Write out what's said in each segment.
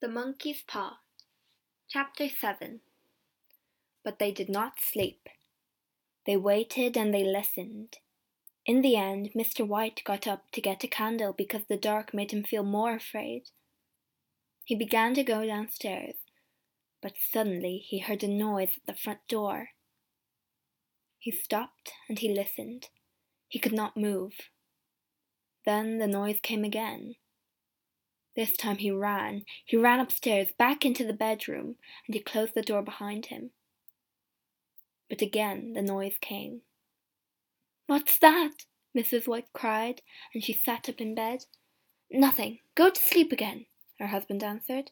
The Monkey's Paw Chapter 7 But they did not sleep. They waited and they listened. In the end, Mr. White got up to get a candle because the dark made him feel more afraid. He began to go downstairs, but suddenly he heard a noise at the front door. He stopped and he listened. He could not move. Then the noise came again. This time he ran. He ran upstairs, back into the bedroom, and he closed the door behind him. But again the noise came. What's that? Mrs. White cried, and she sat up in bed. Nothing. Go to sleep again, her husband answered.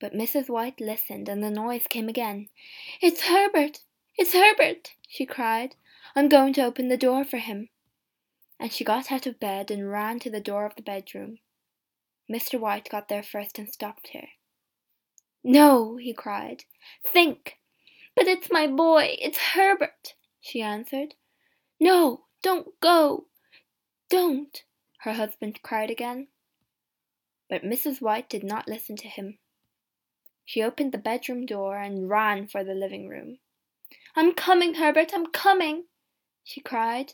But Mrs. White listened, and the noise came again. It's Herbert! It's Herbert! she cried. I'm going to open the door for him. And she got out of bed and ran to the door of the bedroom. Mr. White got there first and stopped her. No, he cried. Think! But it's my boy, it's Herbert, she answered. No, don't go. Don't, her husband cried again. But Mrs. White did not listen to him. She opened the bedroom door and ran for the living room. I'm coming, Herbert, I'm coming, she cried.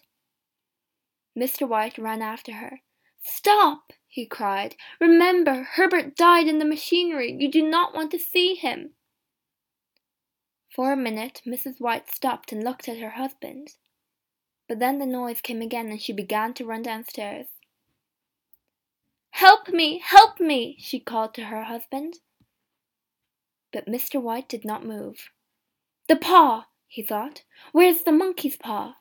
Mr. White ran after her. Stop! he cried. Remember, Herbert died in the machinery. You do not want to see him. For a minute, Mrs. White stopped and looked at her husband. But then the noise came again and she began to run downstairs. Help me! Help me! she called to her husband. But Mr. White did not move. The paw, he thought. Where's the monkey's paw?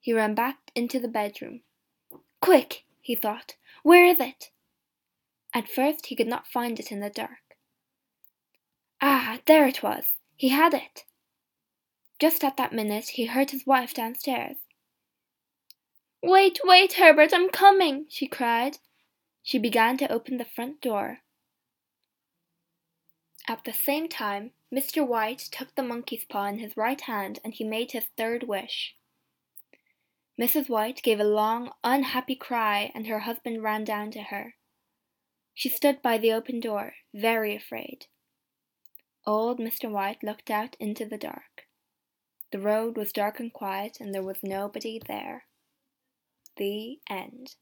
He ran back into the bedroom. Quick, he thought. Where is it? At first he could not find it in the dark. Ah, there it was. He had it. Just at that minute he heard his wife downstairs. Wait, wait, Herbert, I'm coming, she cried. She began to open the front door. At the same time, Mr. White took the monkey's paw in his right hand and he made his third wish. Mrs. White gave a long, unhappy cry, and her husband ran down to her. She stood by the open door, very afraid. Old Mr. White looked out into the dark. The road was dark and quiet, and there was nobody there. The end.